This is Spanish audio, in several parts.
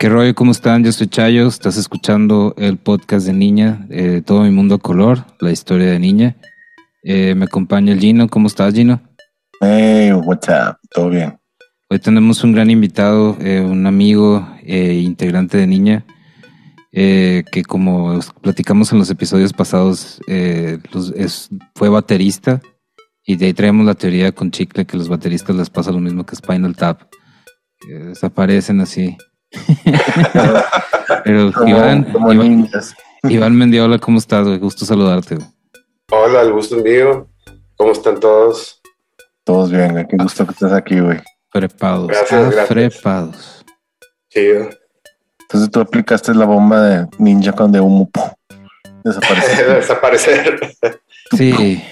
¿Qué rollo? ¿Cómo están? Yo soy Chayo, estás escuchando el podcast de Niña, eh, Todo mi mundo a color, la historia de Niña. Eh, me acompaña el Gino, ¿cómo estás Gino? Hey, what's up? ¿Todo bien? Hoy tenemos un gran invitado, eh, un amigo integrante de Niña, que como platicamos en los episodios pasados, fue baterista y de ahí traemos la teoría con Chicle que los bateristas les pasa lo mismo que Spinal Tap, que desaparecen así Pero Iván, Iván, Mendiola, ¿cómo estás? Gusto saludarte. Hola, el gusto es mío. ¿Cómo están todos? Todos bien, Qué gusto que estés aquí, güey. Prepados. Gracias, ah, Prepados. Chido. Entonces tú aplicaste la bomba de ninja con de humo. Desaparecer. Desaparecer. Sí.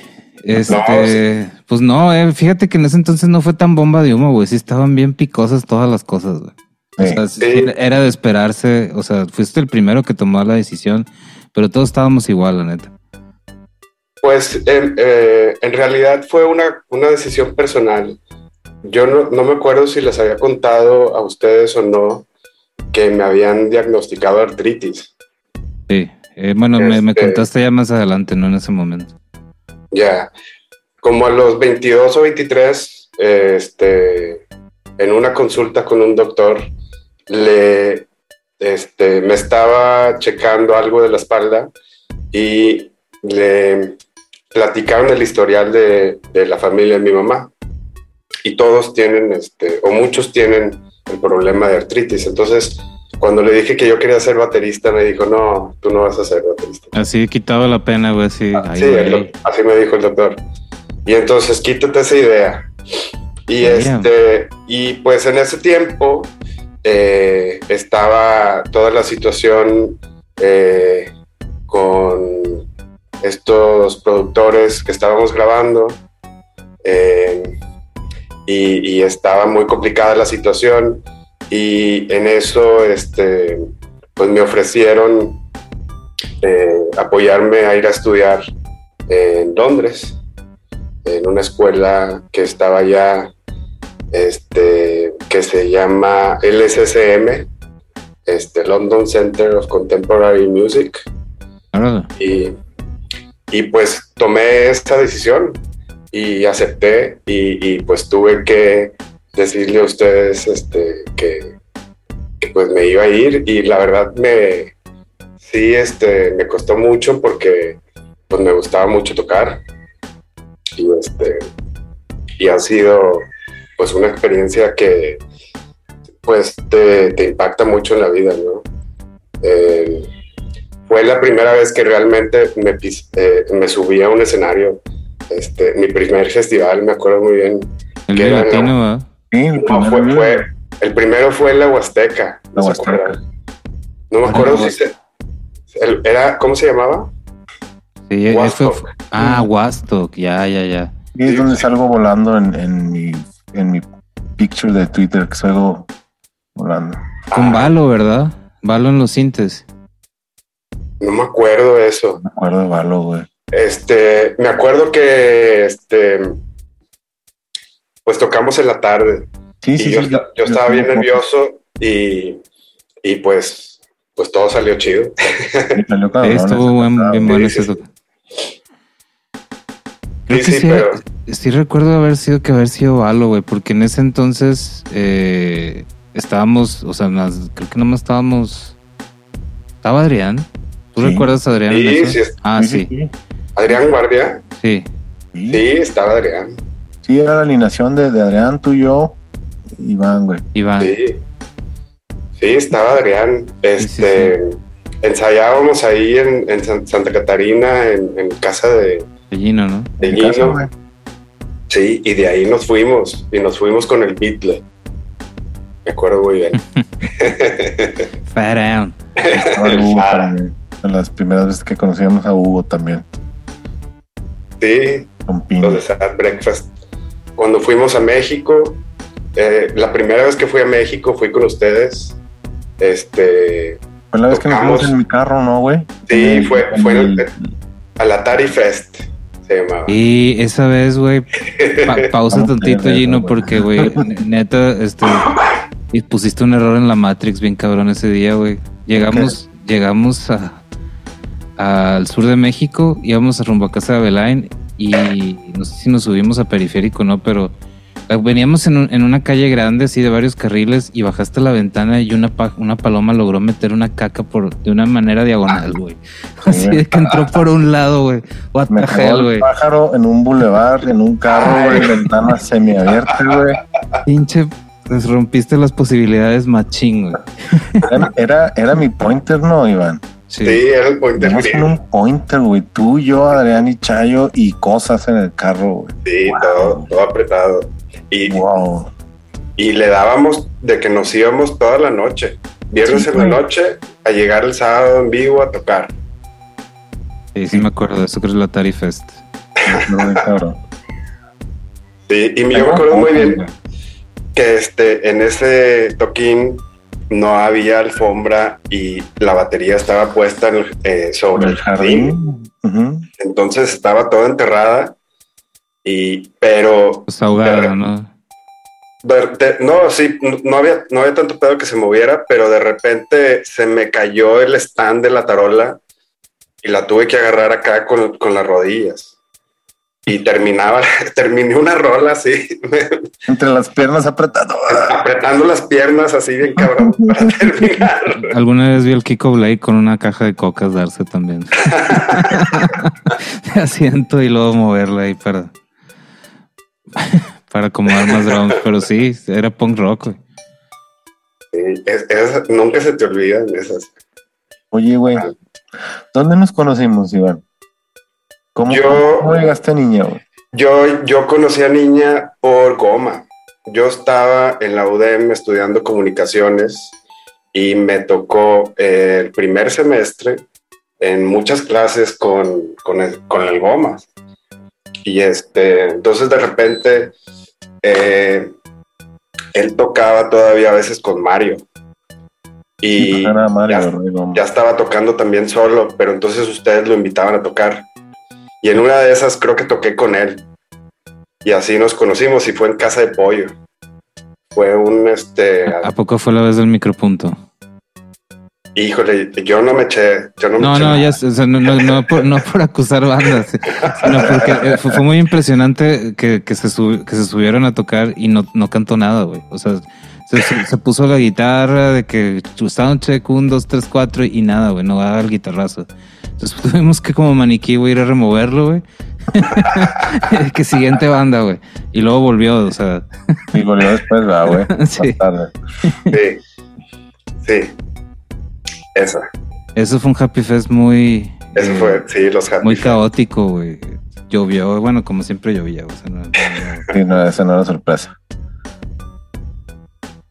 Este, pues no, eh, fíjate que en ese entonces no fue tan bomba de humo, güey. Sí estaban bien picosas todas las cosas, güey. O sea, era de esperarse, o sea, fuiste el primero que tomó la decisión, pero todos estábamos igual, la neta. Pues eh, en realidad fue una, una decisión personal. Yo no, no, me acuerdo si les había contado a ustedes o no que me habían diagnosticado artritis. Sí, eh, bueno, me, me, este contaste ya más adelante, no en ese momento. Ya, como a los 22 o 23, este, en una consulta con un doctor, le, este, me estaba checando algo de la espalda y le platicaron el historial de, de la familia de mi mamá. Y todos tienen, este, o muchos tienen el problema de artritis. Entonces, cuando le dije que yo quería ser baterista, me dijo, no, tú no vas a ser baterista. Así quitado la pena, güey, así. Ah, sí, así me dijo el doctor. Y entonces, quítate esa idea. Y, este, y pues en ese tiempo eh, estaba toda la situación eh, con estos productores que estábamos grabando eh, y, estaba muy complicada la situación y en eso este, pues me ofrecieron apoyarme a ir a estudiar en Londres en una escuela que estaba ya este, que se llama LSSM, este, London Center of Contemporary Music. Y, y, pues tomé esta decisión y acepté y, pues tuve que decirle a ustedes este, que, pues me iba a ir y la verdad me sí este, me costó mucho porque pues me gustaba mucho tocar y este y ha sido pues una experiencia que pues te, impacta mucho en la vida, ¿no? Eh, fue la primera vez que realmente me, eh, me subí a un escenario. Este, mi primer festival, me acuerdo muy bien. El que latino, el, fue, el primero fue en la Huasteca. La Huasteca. No me acuerdo si se, era, ¿cómo se llamaba? Sí, eso ah, Wastok, ya, ya, ya. Y es donde salgo volando en, en mi en mi picture de Twitter que salgo volando. Con Valo, ¿verdad? Valo en los sintes. No me acuerdo eso. No me acuerdo de Valo, güey. Este, me acuerdo que este pues tocamos en la tarde. Sí, sí, yo, sí, yo, estaba bien nervioso y, y pues pues todo salió chido. estuvo buen, bien bueno ese Creo sí, que sí, pero... sí, recuerdo haber sido que haber sido Valo, güey, porque en ese entonces eh, estábamos, o sea, creo que nomás estábamos. ¿Estaba Adrián? ¿Tú recuerdas a Adrián? Sí, sí. Ah, sí. ¿Adrián Guardia? Sí. Sí, estaba Adrián. Sí, era la alineación de, Adrián, tú y yo, Iván, güey. Iván. Sí. Sí, estaba Adrián. Este, ensayábamos ahí en, Santa Catarina, en casa de, de Gino, ¿no? De Gino. Sí, y de ahí nos fuimos, y nos fuimos con el Beatle. Me acuerdo muy bien. Fat down. las primeras veces que conocíamos a Hugo también. Sí, los de Sad Breakfast. Cuando fuimos a México, eh, la primera vez que fui a México fui con ustedes. Este. Fue la vez que nos fuimos en mi carro, ¿no, güey? Sí, fue, fue el, al Atari Fest. Y esa vez, güey, pausa tantito, Gino, porque, güey, neta, este, Y pusiste un error en la Matrix bien cabrón ese día, güey. Llegamos, llegamos a, al sur de México, íbamos a rumbo a casa de Abelain y no sé si nos subimos a periférico o no, pero veníamos en, un- en una calle grande así de varios carriles y bajaste la ventana y una, pa- una paloma logró meter una caca por de una manera diagonal, güey. Así de que entró por un lado, güey. What Me the cagó hell, el güey. pájaro en un bulevar, en un carro, güey, ventana semiabierta, güey. Pinche, pues rompiste las posibilidades machín, güey. Era, era, era mi pointer, ¿no, Iván? Sí, era el pointer. En un pointer, güey. Tú, yo, Adrián y Chayo y cosas en el carro, güey. Sí, Wow. todo, todo apretado. Y, Wow. y le dábamos de que nos íbamos toda la noche. Viernes Sí, en la noche a llegar el sábado en vivo a tocar. Sí, sí me acuerdo de eso, creo que es la Atari Fest. No, güey, cabrón. Sí, y me- yo me Tengo acuerdo muy bien que este, en ese toquín no había alfombra y la batería estaba puesta en el- eh, sobre el jardín. Entonces estaba toda enterrada. Y, pero Pues ahogada, ¿no? De- no, sí, no- no había, no había tanto pedo que se moviera, pero de repente se me cayó el stand de la tarola y la tuve que agarrar acá con, con las rodillas. Y terminaba, terminé una rola así, Entre las piernas apretado. apretando las piernas así bien cabrón para terminar. Alguna vez vi al Kiko Blake con una caja de cocas darse también. de asiento y luego moverla ahí para, para acomodar más drums. Pero sí, era punk rock, güey. Sí, es- es- nunca se te olvidan esas. Oye, güey. ¿Dónde nos conocimos, Iván? ¿Cómo, Yo- cómo llegaste a niña, güey? Yo, yo conocí a Niña por Goma. Yo estaba en la UDM estudiando comunicaciones y me tocó eh, el primer semestre en muchas clases con, con, el, con el Goma. Y este, entonces de repente eh, él tocaba todavía a veces con Mario. Y pues Mario, ya- ya estaba tocando también solo, pero entonces ustedes lo invitaban a tocar. Y en una de esas creo que toqué con él. Y así nos conocimos y fue en Casa de Pollo. Fue un, este, ¿A poco fue la vez del micropunto? Híjole, yo no me eché, yo no me No, eché no, ya, sé, o sea, no, no, no por, no por acusar bandas, sino porque eh, fue, fue muy impresionante que, que, se sub- que se subieron a tocar y no, no cantó nada, güey. O sea, se, puso la guitarra de que soundcheck, un, dos, tres, cuatro y nada, güey, no va a dar el guitarrazo. Entonces tuvimos que como maniquí, güey, ir a removerlo, güey. que siguiente banda, güey. Y luego volvió, o sea, Y volvió después, ¿verdad, güey? Sí, sí, esa, eso fue un Happy Fest muy... eso eh, fue, sí, los Happy Muy caótico, güey. Llovió, bueno, como siempre llovía, o sea, no- Sí, no, esa no era sorpresa.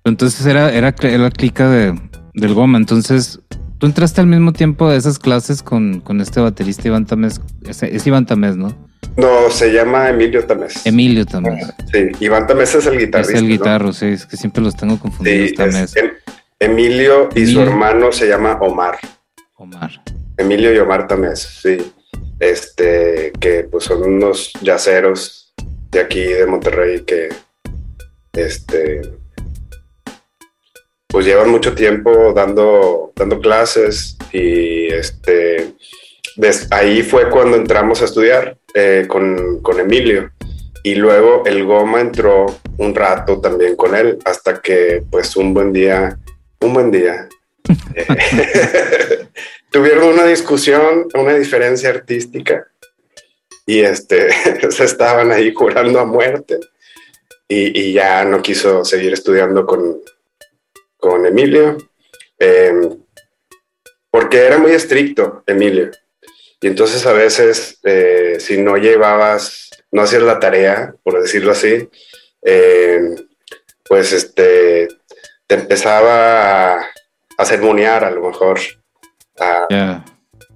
Entonces era, era, la clica de, del Goma. Entonces, tú entraste al mismo tiempo de esas clases con, con este baterista Iván Tamés. Es, es Iván Tamés, ¿no? No, se llama Emilio Tamés. Emilio Tamés. Sí, Iván Tamés es el guitarrista. Es el ¿no? guitarro, sí, es que siempre los tengo confundidos Sí, Tamés. es- Emilio y su hermano se llama Omar. Omar. Emilio y Omar Tamés, sí. Este, que pues son unos yaceros de aquí de Monterrey que este pues llevan mucho tiempo dando, dando clases y este ahí fue cuando entramos a estudiar eh, con, con Emilio y luego el Goma entró un rato también con él hasta que pues un buen día un buen día. Tuvieron una discusión, una diferencia artística y este se estaban ahí jurando a muerte y, y ya no quiso seguir estudiando con, con Emilio eh, porque era muy estricto Emilio. Y entonces a veces eh, si no llevabas, no hacías la tarea, por decirlo así, eh, pues este te empezaba a, a sermonear a lo mejor, a,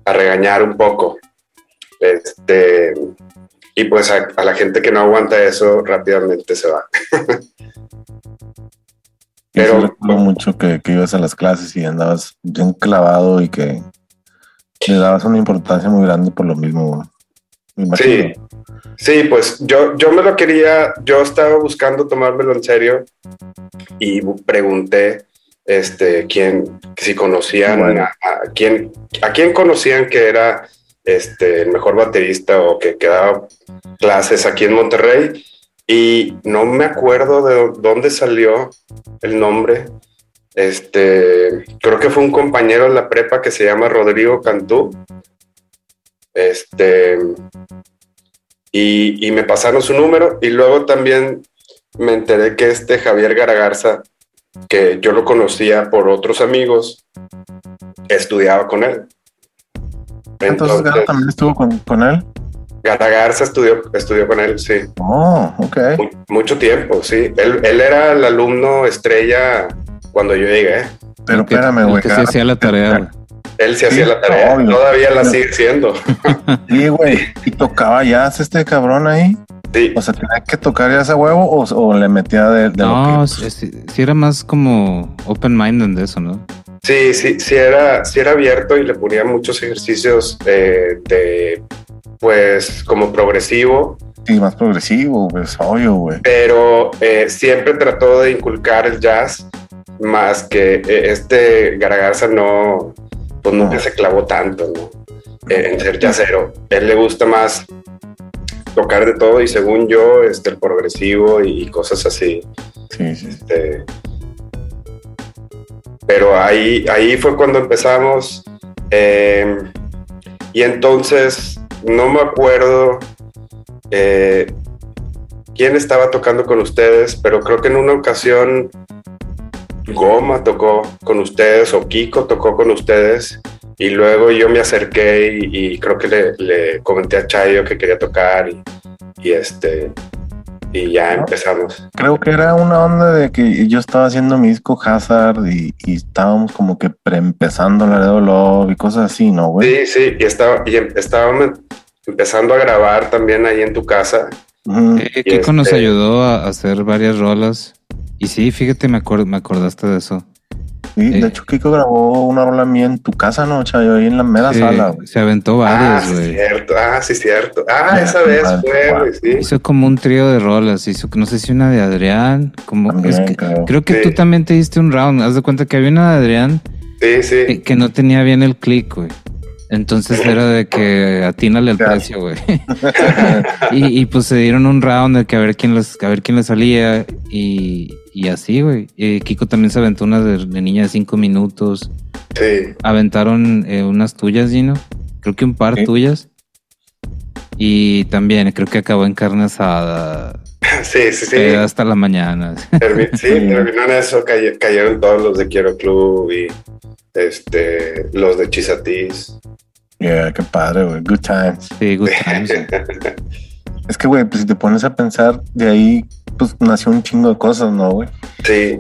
regañar un poco. Este, y pues a, a la gente que no aguanta eso rápidamente se va. Pero Pero- recuerdo mucho que, que ibas a las clases y andabas bien clavado y que le dabas una importancia muy grande por lo mismo. Sí, sí, pues yo, yo me lo quería, yo estaba buscando tomármelo en serio y pregunté este, quién, si conocían a, quién, a quién conocían que era este, el mejor baterista o que, que daba clases aquí en Monterrey y no me acuerdo de dónde salió el nombre. Este, creo que fue un compañero en la prepa que se llama Rodrigo Cantú. Este, y, me pasaron su número y luego también me enteré que este Javier Garagarza, que yo lo conocía por otros amigos, estudiaba con él. Entonces, también estuvo con, él. Garagarza estudió, estudió con él, sí. Oh, ok. mucho tiempo, sí. Él, él, era el alumno estrella cuando yo llegué. Pero espérame, güey. Que se hacía la tarea, él se hacía la tarea, todavía la sigue siendo. Sí, güey. ¿Y tocaba jazz este cabrón ahí? Sí. O sea, ¿tenía que tocar ya ese huevo o, le metía de, No, lo que... sí, era más como open-minded de eso, ¿no? Sí, sí, sí era, sí era abierto y le ponía muchos ejercicios de, pues, como progresivo. Sí, más progresivo, pues, obvio, güey. Pero eh, siempre trató de inculcar el jazz, más que eh, este Garagarza no, pues nunca se clavó tanto ¿no? en ser jazzero. él le gusta más tocar de todo y según yo, este, el progresivo y, cosas así. Sí, sí. Este, pero ahí, ahí fue cuando empezamos. Em, y entonces, no me acuerdo eh, quién estaba tocando con ustedes, pero creo que en una ocasión Goma tocó con ustedes o Kiko tocó con ustedes y luego yo me acerqué y, creo que le, comenté a Chayo que quería tocar y, este y ya empezamos. Creo que era una onda de que yo estaba haciendo mi disco Hazard y, estábamos como que empezando la de Love y cosas así, ¿no, güey? Sí, sí, y, estaba, y em, estábamos empezando a grabar también ahí en tu casa. Kiko nos este ayudó a hacer varias rolas y sí, fíjate, me, me acordaste de eso. Sí, de eh, hecho, Kiko grabó una rola mía en tu casa, ¿no, Chayo? Ahí en la mera sala, Se aventó varias, güey. Ah, sí, cierto. Ah, sí, cierto. Ah, esa vez fue, güey, sí. Hizo como un trío de rolas. Hizo, no sé si una de Adrián. Como, creo. que tú también te diste un round. Haz de cuenta que había una de Adrián. Sí, sí. Que, que no tenía bien el click, güey. Entonces era de que atínale el precio, güey. y, pues se dieron un round de que a ver quién les, a ver quién le salía y, así, güey. Kiko también se aventó una de, niña de cinco minutos. Sí. Aventaron eh, unas tuyas, Gino. Creo que un par tuyas. Y también creo que acabó en carne asada. Sí, sí, sí. hasta la mañana. sí, terminó en eso, cayeron todos los de Quiero Club y este, los de Chisatis. Yeah, qué padre, güey. Good times. Sí, good times. es que, güey, pues si te pones a pensar, de ahí, pues nació un chingo de cosas, ¿no, güey? Sí.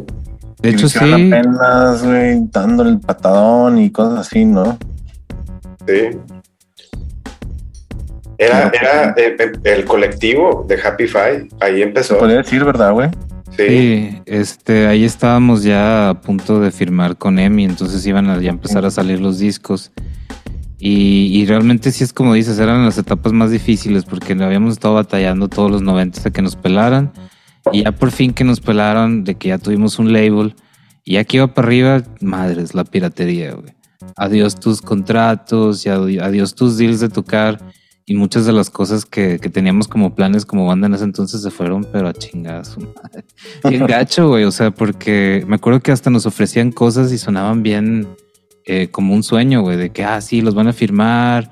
De hecho, sí. apenas, güey, dándole el patadón y cosas así, ¿no? Sí. Era, era el, colectivo de Happy Five, ahí empezó. Podría decir, ¿verdad, güey? Sí. este, ahí estábamos ya a punto de firmar con EMI, entonces iban a ya empezar a salir los discos. Y, realmente sí es como dices, eran las etapas más difíciles porque habíamos estado batallando todos los 90 a que nos pelaran. Y ya por fin que nos pelaron, de que ya tuvimos un label. Y aquí iba para arriba, madres, la piratería, güey. Adiós tus contratos, y adiós tus deals de tocar. Y muchas de las cosas que, teníamos como planes como banda en ese entonces se fueron, pero a madre. Bien gacho, güey. O sea, porque me acuerdo que hasta nos ofrecían cosas y sonaban bien eh, como un sueño, güey, de que, ah, sí, los van a firmar,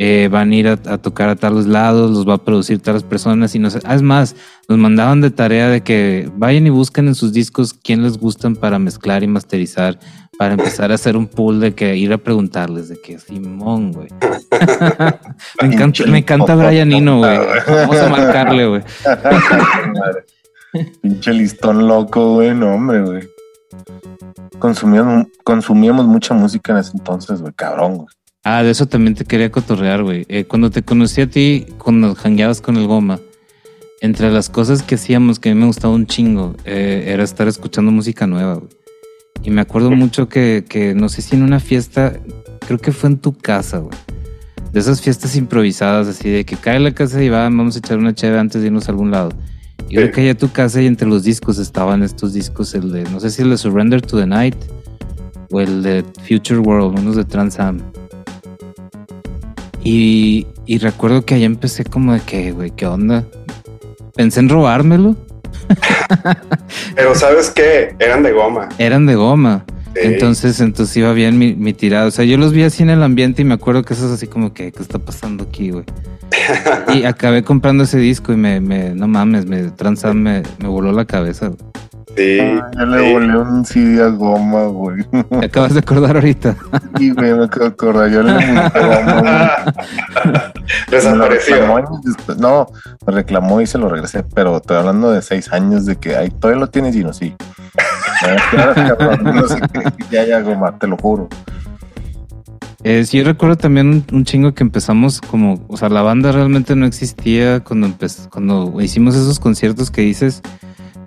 eh, van a ir a, tocar a tales lados, los va a producir tales personas y no sé. Ah, es más, nos mandaban de tarea de que vayan y busquen en sus discos quién les gustan para mezclar y masterizar, para empezar a hacer un pool de que ir a preguntarles de que Simón, güey. me encanta, me encanta Brian Eno, güey. Vamos a marcarle, güey. Pinche listón loco, güey, no, hombre, güey consumíamos, consumíamos mucha música en ese entonces, güey, cabrón, güey. Ah, de eso también te quería cotorrear, güey. Eh, cuando te conocí a ti, cuando jangueabas con el goma, entre las cosas que hacíamos que a mí me gustaba un chingo, eh, era estar escuchando música nueva, güey. Y me acuerdo mucho que, que, no sé si en una fiesta, creo que fue en tu casa, güey. de esas fiestas improvisadas, así de que cae la casa y va, vamos a echar una chévere antes de irnos a algún lado. Y yo Sí. caí a tu casa y entre los discos estaban estos discos, el de, no sé si el de Surrender to the Night o el de Future World, unos de Trans Am. Y, y recuerdo que ahí empecé como de que, güey, ¿qué onda? Pensé en robármelo. Pero ¿sabes qué? Eran de goma. Eran de goma. Sí. Entonces, entonces iba bien mi, mi tirada. O sea, yo los vi así en el ambiente y me acuerdo que eso es así como que, ¿qué está pasando aquí, güey? y acabé comprando ese disco y me, me no mames, me transa, me, me voló la cabeza. Sí, Ah, yo le sí. volé un CD a goma, güey. Te acabas de acordar ahorita. Y güey, me acabo de acordar, yo le volé goma, güey. Me lo reclamó Desapareció. No, me reclamó y se lo regresé, pero estoy hablando de seis años de que ahí todavía lo tienes y no, sí. Ya, cabrón, no sé qué, ya, ya, goma, te lo juro. Eh, sí, yo recuerdo también un, un chingo que empezamos como, o sea, la banda realmente no existía cuando empezó, cuando hicimos esos conciertos que dices.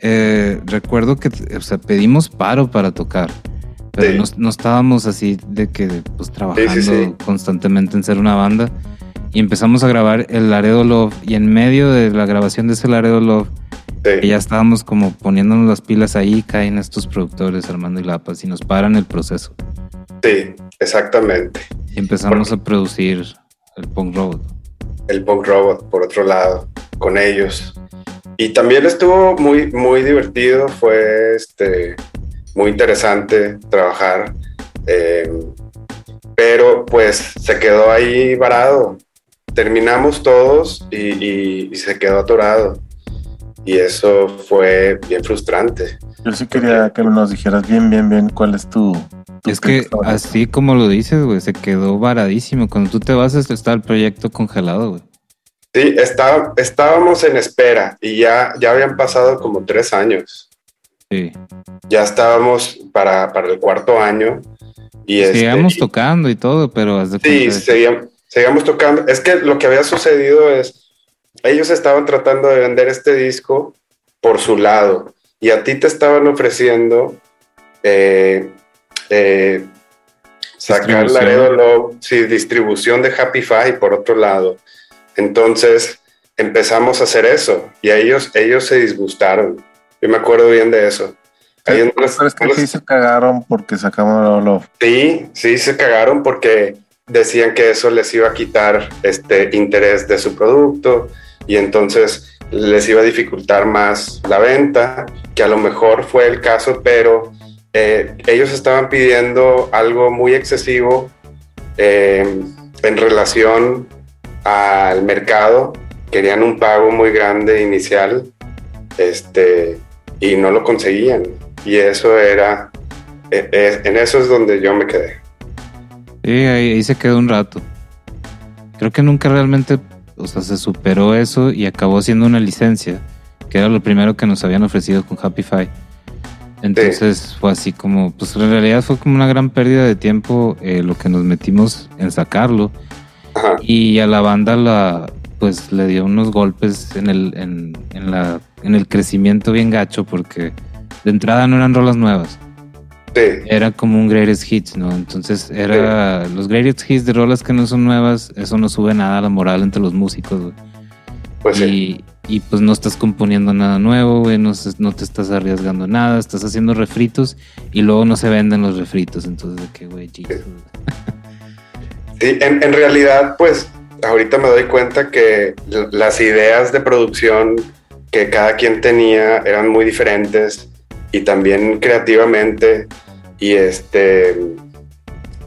eh, recuerdo que, o sea, pedimos paro para tocar, pero Sí. no, no estábamos así de que, pues, trabajando sí. constantemente en ser una banda. Y empezamos a grabar el Laredo Love. Y en medio de la grabación de ese Laredo Love, que ya estábamos como poniéndonos las pilas ahí, caen estos productores, Armando y Lapas, y nos paran el proceso. Sí, exactamente. Y empezamos a producir el punk road. El punk robot, por otro lado, con ellos. Y también estuvo muy, muy divertido, fue este, muy interesante trabajar. eh, pero pues se quedó ahí varado. Terminamos todos y, y- y se quedó atorado. Y eso fue bien frustrante. Yo sí quería que nos dijeras bien, bien, bien cuál es tu. tu Es que así como lo dices, güey, se quedó varadísimo. Cuando tú te vas, está el proyecto congelado, güey. Sí, está- estábamos en espera y ya, ya habían pasado como tres años. Sí. Ya estábamos para, para el cuarto año. Y este, Seguíamos tocando y todo, pero haz de Sí, seguíamos, seguíamos tocando. Es que lo que había sucedido es, ellos estaban tratando de vender este disco por su lado y a ti te estaban ofreciendo eh, eh, sacar. Laredo Love, sí, distribución de Happy Five por otro lado. Entonces empezamos a hacer eso y a ellos, ellos se disgustaron. Yo me acuerdo bien de eso. Les- Pero es que sí se cagaron porque sacamos lo. Sí, sí, se cagaron porque decían que eso les iba a quitar este interés de su producto y entonces les iba a dificultar más la venta, que a lo mejor fue el caso, pero eh, ellos estaban pidiendo algo muy excesivo eh, en relación al mercado, querían un pago muy grande inicial, este, y no lo conseguían. Y eso era, eh, eh, en eso es donde yo me quedé. Sí, ahí se quedó un rato. Creo que nunca realmente, o sea, se superó eso y acabó siendo una licencia, que era lo primero que nos habían ofrecido con Happy Five. Entonces fue así como, pues en realidad fue como una gran pérdida de tiempo eh, lo que nos metimos en sacarlo. Ajá. Y a la banda la pues le dio unos golpes en el, en, en la, en el crecimiento bien gacho porque de entrada no eran rolas nuevas. Sí, Era como un greatest hits, ¿no? Entonces era los greatest hits de rolas que no son nuevas, eso no sube nada a la moral entre los músicos, güey. pues sí. y, y, pues no estás componiendo nada nuevo, güey, no, te estás arriesgando nada, estás haciendo refritos y luego no se venden los refritos, entonces de qué, güey, Jesus. Sí, en, en realidad, pues ahorita me doy cuenta que las ideas de producción que cada quien tenía eran muy diferentes y también creativamente y este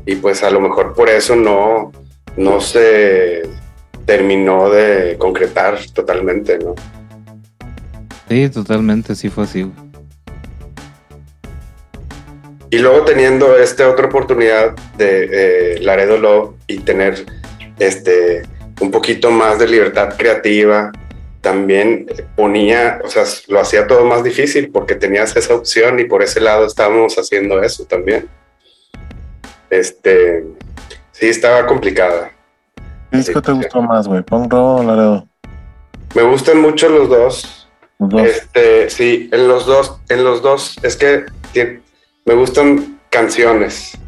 y pues a lo mejor por eso no no se terminó de concretar totalmente, ¿no? Sí, totalmente, sí fue así. Y luego teniendo esta otra oportunidad de eh, Laredo y tener este un poquito más de libertad creativa, también ponía, o sea, lo hacía todo más difícil porque tenías esa opción y por ese lado estábamos haciendo eso también. Este, sí, estaba complicada. ¿Qué disco te gustó más, güey? ¿Punk Rock o Laredo? Me gustan mucho los dos. Los dos. Este, sí, en los dos, en los dos, es que me gustan canciones.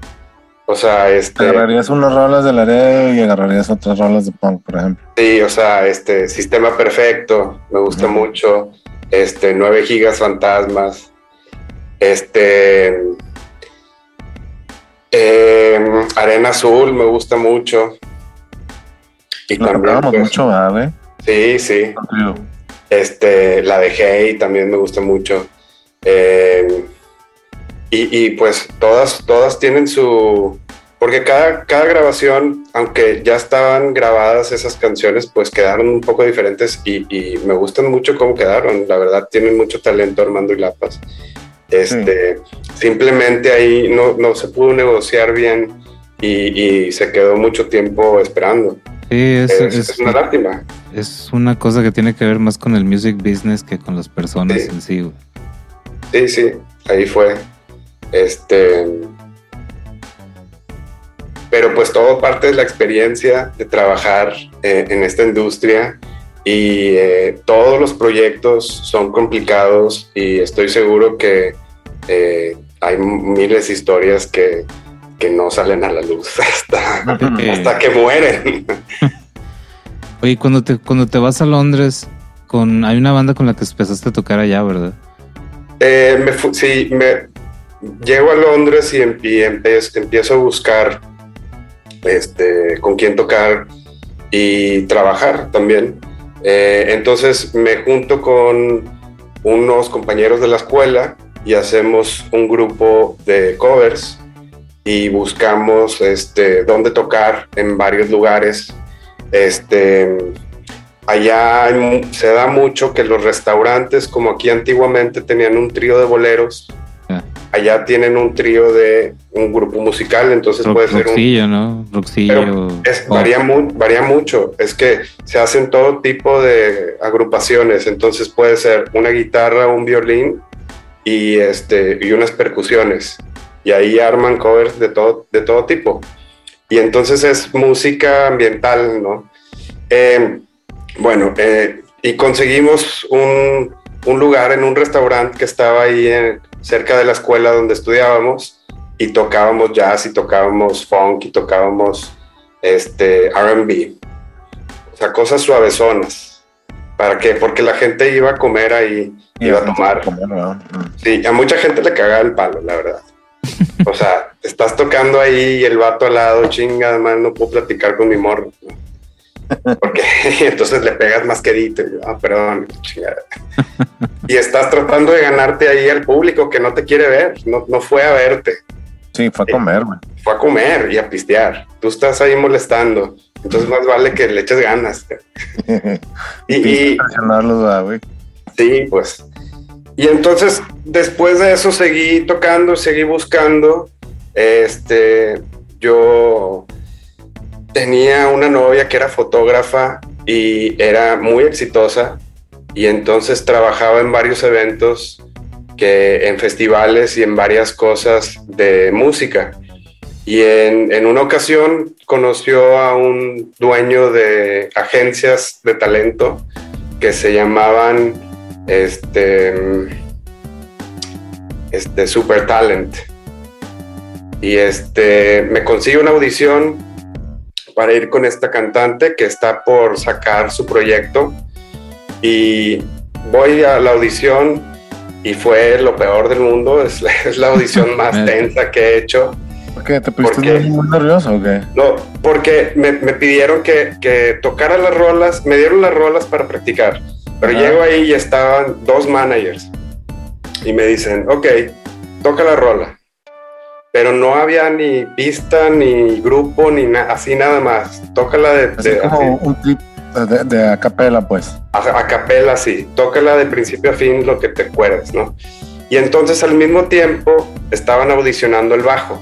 O sea, este. Agarrarías unas rolas de Laredo y agarrarías otras rolas de punk, por ejemplo. Sí, o sea, este Sistema Perfecto, me gusta mucho. Este, 9 gigas fantasmas. Este. em, Arena Azul me gusta mucho. Y Lo también, pues, mucho, ¿verdad? Sí, sí. Este, la de Hey también me gusta mucho. Eh, y, y, pues todas, todas tienen su. Porque cada, cada grabación, aunque ya estaban grabadas esas canciones, pues quedaron un poco diferentes y, y me gustan mucho cómo quedaron. La verdad, tienen mucho talento Armando y Lapas. Este, Simplemente ahí no, no se pudo negociar bien y, y se quedó mucho tiempo esperando. Sí, es, Es, es- es una lástima. es una cosa que tiene que ver más con el music business que con las personas Sí. en sí. Sí, sí, ahí fue. Este. Pero pues todo parte de la experiencia de trabajar eh, en esta industria y eh, todos los proyectos son complicados y estoy seguro que eh, hay miles de historias que, que no salen a la luz hasta, hasta que mueren. Oye, cuando te, cuando te vas a Londres, con, hay una banda con la que empezaste a tocar allá, ¿verdad? Eh, me sí, me llego a Londres y, em- empiezo a buscar este, con quién tocar y trabajar también. Eh, entonces me junto con unos compañeros de la escuela y hacemos un grupo de covers y buscamos este, dónde tocar en varios lugares. Este, allá se da mucho que los restaurantes, como aquí antiguamente tenían un trío de boleros. Allá tienen un trío de un grupo musical, entonces Rock- puede ser un, rockcillo, ¿no? Pero es, varía, mu- varía mucho. Es que se hacen todo tipo de agrupaciones. Entonces puede ser una guitarra, un violín y, este, y unas percusiones. Y ahí arman covers de todo, de todo tipo. Y entonces es música ambiental, ¿no? Eh, bueno, eh, y conseguimos un, un lugar en un restaurante que estaba ahí en- cerca de la escuela donde estudiábamos y tocábamos jazz y tocábamos funk y tocábamos este R&B. O sea, cosas suavezonas. ¿Para qué? Porque la gente iba a comer ahí, iba a tomar. Comer, ¿verdad? Mm. Sí, a mucha gente le cagaba el palo, la verdad. O sea, estás tocando ahí y el vato al lado, chinga, además no puedo platicar con mi morro. ¿no? Porque entonces le pegas más quedito. Y yo, ah, perdón, chingada. Y estás tratando de ganarte ahí al público que no te quiere ver, no, no fue a verte Sí, fue a comer, güey. fue a comer y a pistear. Tú estás ahí molestando. Entonces más vale que le eches ganas. Y, Y y- presionarlos, ¿verdad, güey. sí, pues. Y entonces después de eso seguí tocando, seguí buscando. Este, yo tenía una novia que era fotógrafa y era muy exitosa. Y entonces trabajaba en varios eventos que en festivales y en varias cosas de música. Y en, en una ocasión conoció a un dueño de agencias de talento que se llamaban este, este Super Talent. Y este, me consigue una audición para ir con esta cantante que está por sacar su proyecto. Y voy a la audición y fue lo peor del mundo. Es la, es la audición más tensa que he hecho. ¿Por qué? ¿Te pusiste muy, muy nervioso o qué? No, porque me, me pidieron que, que tocara las rolas, me dieron las rolas para practicar, pero Ajá. llego ahí y estaban dos managers y me dicen, ok, toca la rola, pero no había ni pista, ni grupo, ni nada, así nada más, tócala de, Así de- como así, un trip de, de a capela, pues. a, a capela así, tócala de principio a fin lo que te acuerdes, ¿no? Y entonces al mismo tiempo estaban audicionando el bajo.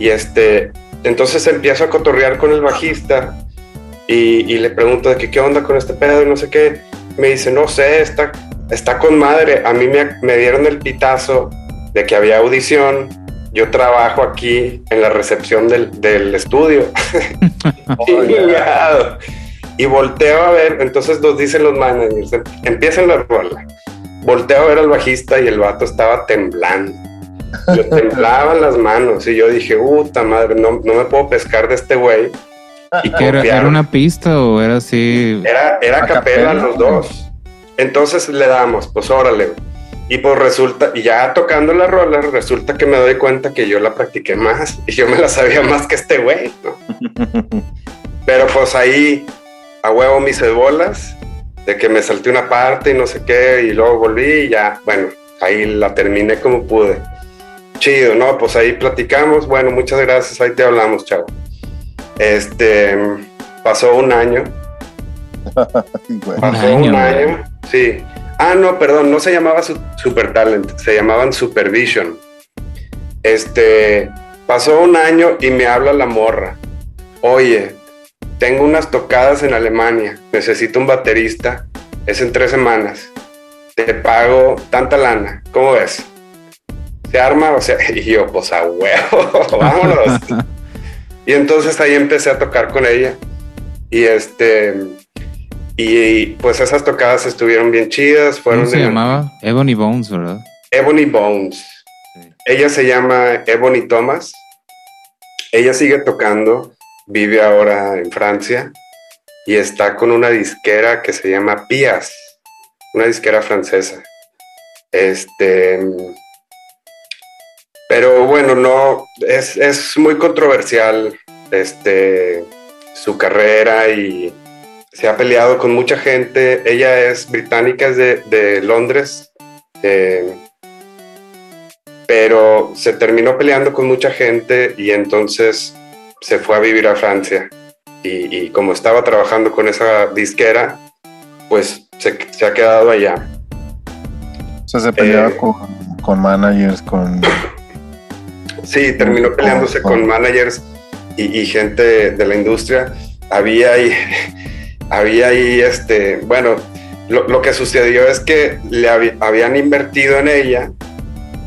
Y este, entonces empiezo a cotorrear con el bajista y, y le pregunto de que qué onda con este pedo y no sé qué. Me dice, no sé, está, está con madre. A mí me, me dieron el pitazo de que había audición. Yo trabajo aquí en la recepción del, del estudio. Chingado. y volteo a ver, entonces nos dicen los managers, empiezan la rola. Volteo a ver al bajista y el vato estaba temblando. Le temblaban las manos y yo dije, puta madre, no, no me puedo pescar de este güey. ¿Y qué era, era una pista o era así? Era, era ¿A capela capela? los dos. Entonces le damos, pues órale. Y pues resulta, y ya tocando la rola, resulta que me doy cuenta que yo la practiqué más y yo me la sabía más que este güey, ¿no? Pero pues ahí a huevo mis bolas de que me salté una parte y no sé qué, y luego volví y ya, bueno, ahí la terminé como pude. Chido, ¿no? Pues ahí platicamos, bueno, muchas gracias, ahí te hablamos, chavo. Este, pasó un año, pasó año, un año, sí. Ah, no, perdón, no se llamaba su- Super Talent, se llamaban Supervision. Este, pasó un año y me habla la morra. Oye, tengo unas tocadas en Alemania, necesito un baterista, es en tres semanas. Te pago tanta lana, ¿cómo ves? Se arma, o sea, y yo, pues a huevo, vámonos. y entonces ahí empecé a tocar con ella. Y este, y pues esas tocadas estuvieron bien chidas, fueron ¿Cómo se en llamaba? Ebony Bones, ¿verdad? Ebony Bones. Sí. Ella se llama Ebony Thomas. Ella sigue tocando, vive ahora en Francia y está con una disquera que se llama Pias, una disquera francesa. Este, pero bueno, no, es, es muy controversial este, su carrera y se ha peleado con mucha gente. Ella es británica, es de, de Londres. eh, pero se terminó peleando con mucha gente y entonces se fue a vivir a Francia. Y, y como estaba trabajando con esa disquera, pues se, se ha quedado allá. O sea, se peleaba Eh. con, con managers, con... Sí, terminó peleándose con managers y, y gente de la industria. Había ahí, había ahí, este, bueno, lo, lo que sucedió es que le habían invertido en ella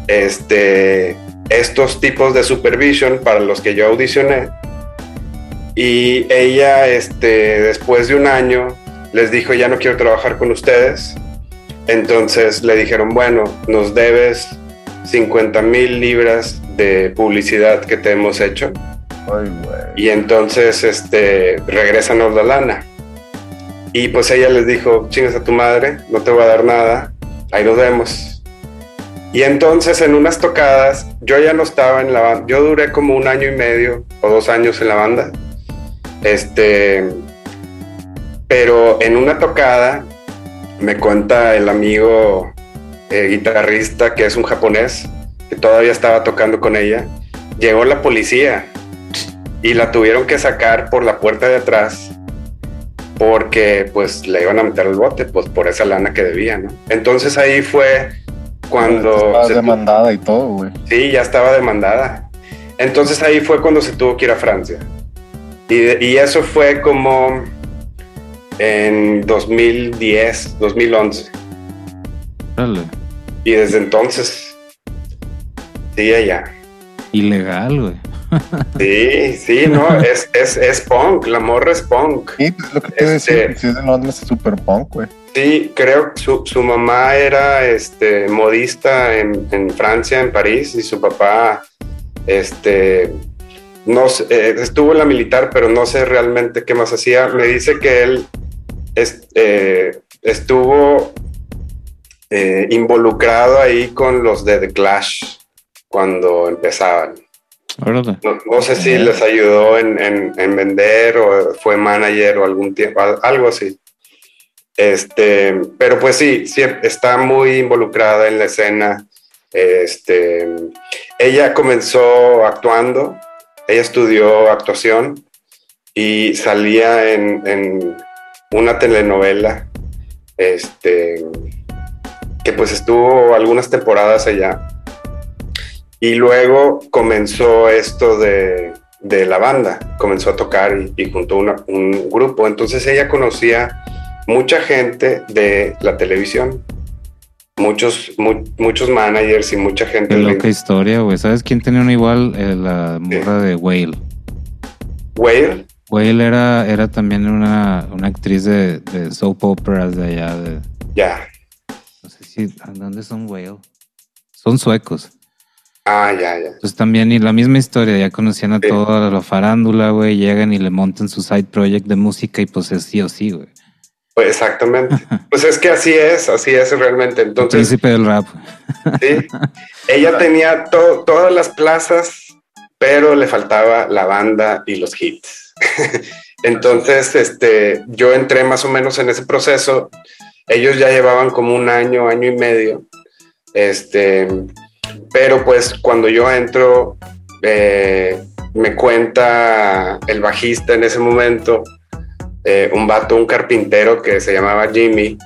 este, estos tipos de supervision para los que yo audicioné. Y ella, este, después de un año, les dijo, ya no quiero trabajar con ustedes. Entonces le dijeron, bueno, nos debes 50 mil libras de publicidad que te hemos hecho. Ay. Y entonces, este, regrésanos la lana. Y pues ella les dijo, chingas a tu madre, no te voy a dar nada, ahí nos vemos. Y entonces en unas tocadas, yo ya no estaba en la banda, yo duré como un año y medio o dos años en la banda. Este, pero en una tocada me cuenta el amigo eh, guitarrista que es un japonés, que todavía estaba tocando con ella, llegó la policía y la tuvieron que sacar por la puerta de atrás porque pues le iban a meter el bote pues por esa lana que debía, ¿no? Entonces ahí fue cuando tu- demandada y todo, güey. sí, ya estaba demandada. Entonces ahí fue cuando se tuvo que ir a Francia. Y, de- y eso fue como en 2010, 2011. Órale. Y desde entonces sigue allá. Ilegal, güey. Sí, sí, no, es, es, es punk, la morra es punk. Sí, pues lo que te Este- decir, si es de Londres es super punk, güey. Sí, creo que su, su mamá era este, modista en, en Francia, en París, y su papá este, no eh, estuvo en la militar, pero no sé realmente qué más hacía. Me dice que él eh, estuvo eh, involucrado ahí con los de The Clash cuando empezaban. No, sé si les ayudó en, en- en vender o fue manager o algún tiempo, al- algo así. Este, pero pues sí, sí, está muy involucrada en la escena. Este, ella comenzó actuando, ella estudió actuación y salía en, en una telenovela, este, que pues estuvo algunas temporadas allá. Y luego comenzó esto de, de la banda, comenzó a tocar y, y juntó una- un grupo. Entonces ella conocía mucha gente de la televisión, muchos, mu- muchos managers y mucha gente. Qué de la loca historia, güey. ¿Sabes quién tenía una igual? Eh, la morra de Whale. Whale. Whale era, era también una, una actriz de, de soap operas de allá. De, Ya, no sé si. ¿a ¿Dónde son Whale? Son suecos. Ah, ya, ya. Pues también, y la misma historia, ya conocían a Sí. toda la farándula, güey, llegan y le montan su side project de música y pues es sí o sí, güey. Pues exactamente. Pues es que así es, así es realmente. El Entonces, príncipe del rap. sí, ella tenía to- todas las plazas, pero le faltaba la banda y los hits. Entonces, este, yo entré más o menos en ese proceso. Ellos ya llevaban como un año, año y medio. Este, pero pues cuando yo entro, eh, me cuenta el bajista en ese momento, eh, un vato, un carpintero que se llamaba Jimmy,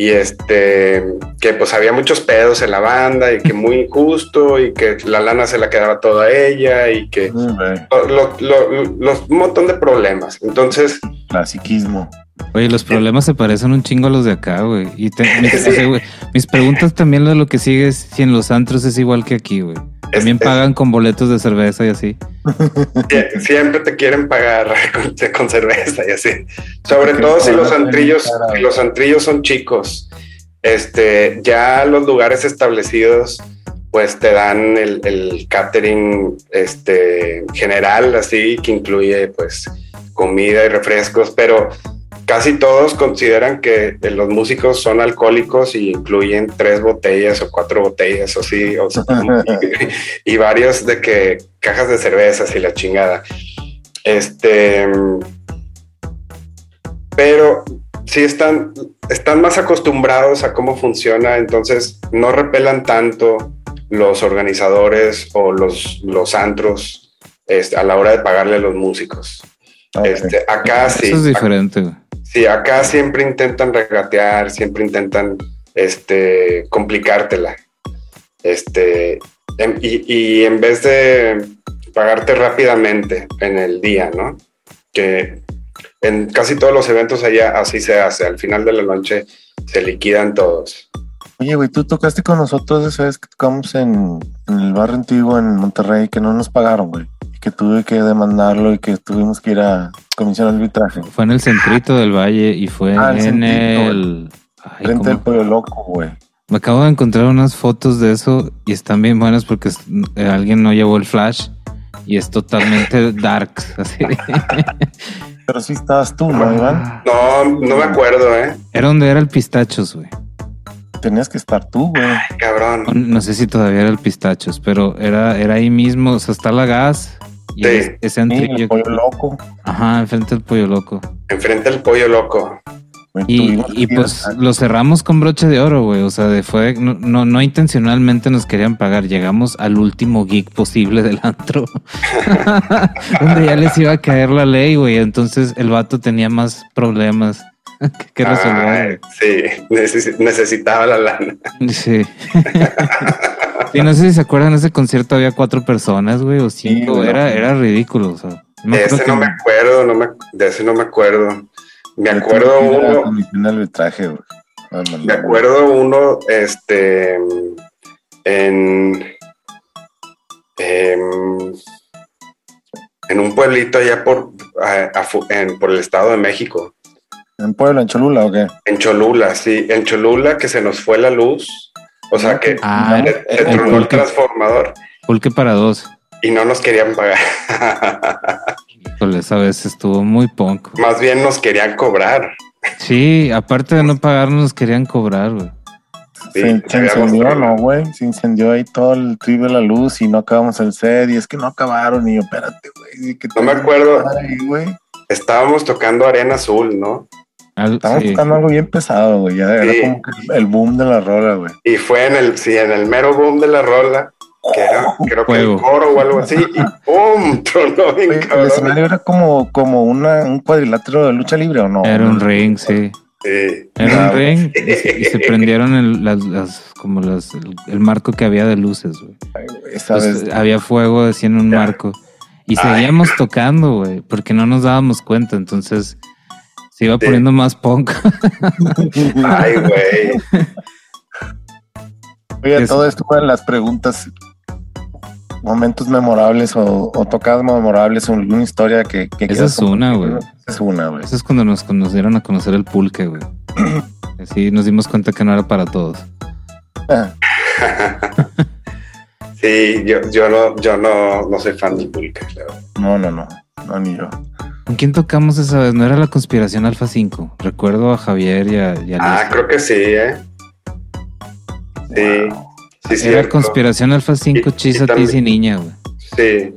y este, que pues había muchos pedos en la banda y que muy injusto y que la lana se la quedaba toda ella y que Mm, güey, lo- lo- lo- los, un montón de problemas. Entonces, Clasiquismo. Oye, los problemas se parecen un chingo a los de acá, güey. Y te- mis, Sí. o sea, güey, mis preguntas también lo, lo que sigue es si en los antros es igual que aquí, güey. También es- es- pagan con boletos de cerveza y así. Sie- siempre te quieren pagar con, con cerveza y así. Sobre Porque todo si los antrillos, si los antrillos son chicos. Este, ya los lugares establecidos, pues te dan el, el catering este, general, así, que incluye pues comida y refrescos, pero casi todos consideran que eh, los músicos son alcohólicos y incluyen tres botellas o cuatro botellas o así, o sea, y, y varios de que cajas de cervezas y la chingada. Este, pero sí están, están más acostumbrados a cómo funciona, entonces no repelan tanto los organizadores o los, los antros este, a la hora de pagarle a los músicos. Este, acá sí. Eso es diferente. Sí, acá siempre intentan regatear, siempre intentan este, complicártela. Este, em- y, y en vez de pagarte rápidamente en el día, ¿no? Que en casi todos los eventos allá así se hace. Al final de la noche se liquidan todos. Oye, güey, tú tocaste con nosotros esa vez que tocamos en, en el barrio antiguo en Monterrey que no nos pagaron, güey. Que tuve que demandarlo y que tuvimos que ir a comisión de arbitraje. Fue en el centrito del valle y fue Ah, el en el. Ay, Frente ¿cómo? al pollo loco, güey. Me acabo de encontrar unas fotos de eso y están bien buenas porque eh, alguien no llevó el flash y es totalmente dark. Así. Pero sí estabas tú, ¿no, Iván? No, no me acuerdo, ¿eh? Era donde era el pistachos, güey. Tenías que estar tú, güey. Cabrón. No sé si todavía era el pistachos, pero era, era ahí mismo. O sea, está la gas y Sí. es- ese Sí, antrillo. el pollo loco. Ajá, enfrente del pollo loco. Enfrente del pollo loco. Y, y pues lo cerramos con broche de oro, güey. O sea, de fue, no, no, no intencionalmente nos querían pagar. Llegamos al último gig posible del antro. Donde ya les iba a caer la ley, güey. Entonces el vato tenía más problemas que resolver. Sí, neces- necesitaba la lana. Sí. Y no sé si se acuerdan, ese concierto había cuatro personas, güey, o cinco. era, era ridículo. O sea, me De ese no me acuerdo, no me, de ese no me acuerdo. Me acuerdo uno, arbitraje. Ah, me acuerdo uno, este, en, em, en un pueblito allá por, a- a fu- en- por el Estado de México, ¿En Puebla, en Cholula o qué? en Cholula, sí, en Cholula que se nos fue la luz, o sea que Ah, se, el- se el tronó el transformador Pulque para dos. y no nos querían pagar. Híjole, esa vez estuvo muy punk. Más bien nos querían cobrar. Sí, aparte de no pagarnos, nos querían cobrar, güey. Sí, se, se incendió. ¿no, güey? Se incendió ahí todo el tribu de la luz y no acabamos el set. Y es que no acabaron. Y yo, espérate, güey. No me acuerdo. Güey. Estábamos tocando Arena Azul, ¿no? Al- Estábamos sí. buscando algo bien pesado, güey. Ya era Sí. como que el boom de la rola, güey. Y fue en el, sí, en el mero boom de la rola, que era, creo que el Fuego. coro o algo así, y ¡pum! Tronó bien Oye, el escenario era como, como una, un cuadrilátero de lucha libre, ¿o no? Era un ring, sí. Sí. Era Ah, un ring y se, y se prendieron el, las, las- como las, el, el marco que había de luces, güey. Ay, Pues, había fuego así en un Ya. marco. Y Ay. seguíamos tocando, güey, porque no nos dábamos cuenta. Entonces se iba Sí. poniendo más punk. Ay, güey. Oye, es- todo esto de las preguntas, momentos memorables o, o tocadas memorables o alguna historia que, que Esa es una, güey. Esa es una, güey. Eso es cuando nos conocieron a conocer el pulque, güey. Así nos dimos cuenta que no era para todos. Ah, Sí, yo, yo no, yo no, no soy fan del pulque, claro. No, no, no. No, ni yo. ¿Con quién tocamos esa vez? ¿No era la conspiración Alfa 5? Recuerdo a Javier y a, y a Ah, Luis. creo que sí, ¿eh? Sí, Wow. sí, sí. Era conspiración Alfa 5, Y- Chisa, y también- Tiz y Niña, güey. Sí,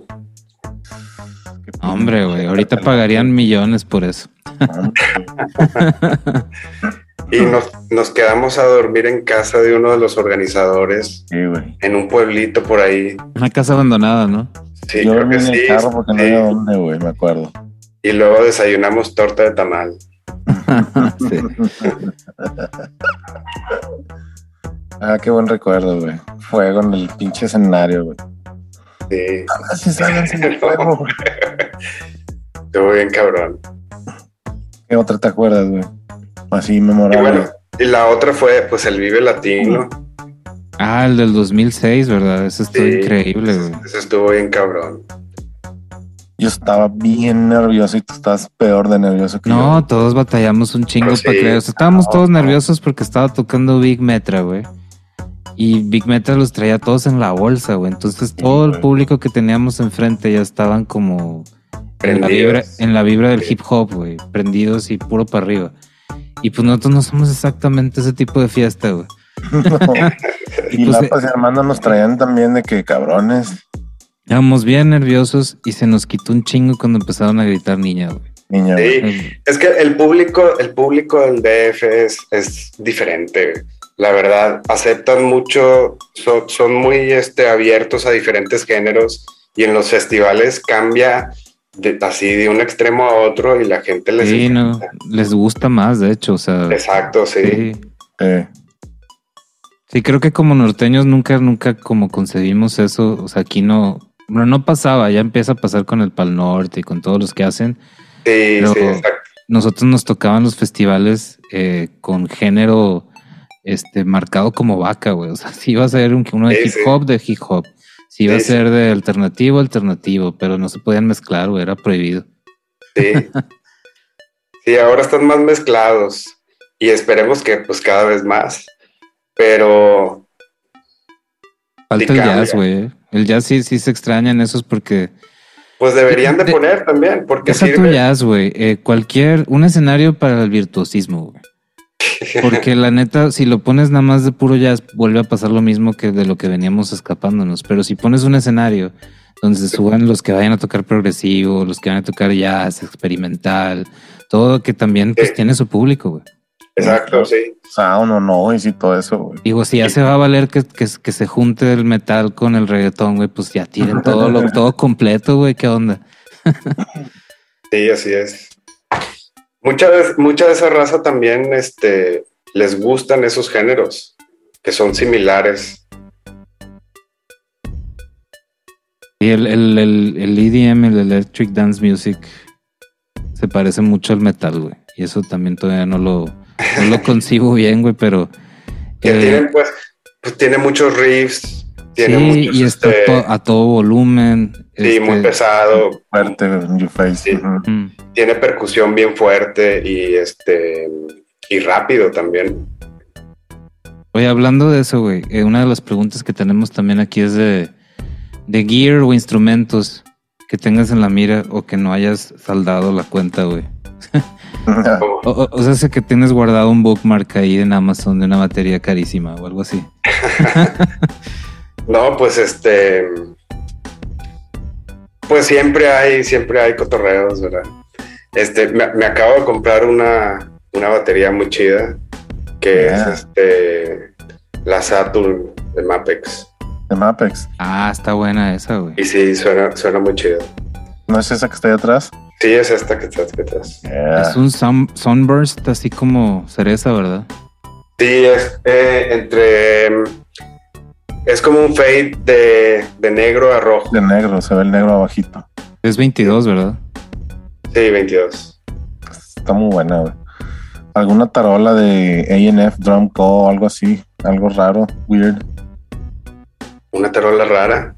Hombre, güey, ahorita pagarían millones por eso. y nos, nos quedamos a dormir en casa de uno de los organizadores Sí, güey. en un pueblito por ahí. Una casa abandonada, ¿no? Sí, yo creo que en sí. el carro porque no había dónde, güey, me acuerdo. Y luego desayunamos torta de tamal. Sí. Ah, qué buen recuerdo, güey. Fuego en el pinche escenario, güey. Sí, Ah, sí, fuego, güey. estuvo bien cabrón. ¿Qué otra te acuerdas, güey? Así Y memorable. bueno, y la otra fue pues el Vive Latino. Ah, el del 2006, ¿verdad? Eso estuvo Sí. increíble, güey. Eso estuvo bien cabrón. Yo estaba bien nervioso y tú estabas peor de nervioso que No, yo. todos batallamos un chingo Pues para sí. creer. O sea, estábamos No, todos no. nerviosos porque estaba tocando Big Metra, güey. Y Big Metra los traía todos en la bolsa, güey. Entonces todo el público que teníamos enfrente ya estaban como en la vibra, Prendidos. en la vibra del Sí. hip hop, güey. Prendidos y puro para arriba. Y pues nosotros no somos exactamente ese tipo de fiesta, güey. No. Y Y pues, Lapas y Armando nos traían también de que cabrones. Estábamos bien nerviosos y se nos quitó un chingo cuando empezaron a gritar niña, güey. Niña, güey. Sí, es que el público, el público del DF es, es diferente. La verdad, aceptan mucho, son, son muy este, abiertos a diferentes géneros y en los festivales cambia de, así de un extremo a otro y la gente les Sí, no, les gusta más, de hecho, o sea. Exacto, sí. sí. Eh, Sí, creo que como norteños nunca, nunca como concebimos eso. O sea, aquí no, bueno, no pasaba, ya empieza a pasar con el Pal Norte y con todos los que hacen. Sí, Pero- sí, exacto. Nosotros nos tocaban los festivales eh, con género este marcado como vaca, güey. O sea, si iba a ser un- uno de Sí, hip sí. hop, de hip hop. Si iba Sí, a ser de alternativo, alternativo, pero no se podían mezclar, güey, era prohibido. Sí. Sí, ahora están más mezclados y esperemos que pues cada vez más. Pero Falta el jazz, güey. El jazz sí, sí se extraña en esos porque pues deberían de De- poner también, porque Deja tu sirve. jazz, güey. Eh, cualquier, un escenario para el virtuosismo, güey. Porque la neta, si lo pones nada más de puro jazz, vuelve a pasar lo mismo que de lo que veníamos escapándonos. Pero si pones un escenario donde se suban los que vayan a tocar progresivo, los que van a tocar jazz, experimental, todo que también pues Sí. tiene su público, güey. Exacto, sí. sound o noise y todo eso, güey. Digo, si ya se va a valer que, que, que se junte el metal con el reggaetón, güey, pues ya tienen todo lo todo completo, güey. ¿Qué onda? Sí, así es. Mucha de, mucha de esa raza también este, les gustan esos géneros que son similares. Y el, el, el, el EDM, el Electric Dance Music, se parece mucho al metal, güey. Y eso también todavía no lo, no lo concibo bien, güey, pero... Que eh, tienen, pues, pues, tiene muchos riffs, tiene sí, muchos, y está este, a todo volumen. Sí, este, muy pesado, Fuerte. Sí. Mm. tiene percusión bien fuerte y este y rápido también. Oye, hablando de eso, güey, eh, una de las preguntas que tenemos también aquí es de, de gear o instrumentos que tengas en la mira o que no hayas saldado la cuenta, güey. O- o sea, sé que tienes guardado un bookmark ahí en Amazon de una batería carísima o algo así. No, pues este. Pues siempre hay, siempre hay cotorreos, ¿verdad? Este, me, me acabo de comprar una, una batería muy chida que Yeah. es este la Saturn de Mapex. De Mapex. Ah, está buena esa, güey. Y sí, suena, suena muy chido. ¿No es esa que está ahí atrás? Sí, es esta que está aquí atrás. Yeah. Es un sun- sunburst así como cereza, ¿verdad? Sí, es eh, entre. Es como un fade de, de negro a rojo. De negro, se ve el negro abajito. Es 22, ¿verdad? Sí, 22. Está muy buena, güey. ¿Alguna tarola de AF Drum Co. algo así? Algo raro, weird. Una tarola rara.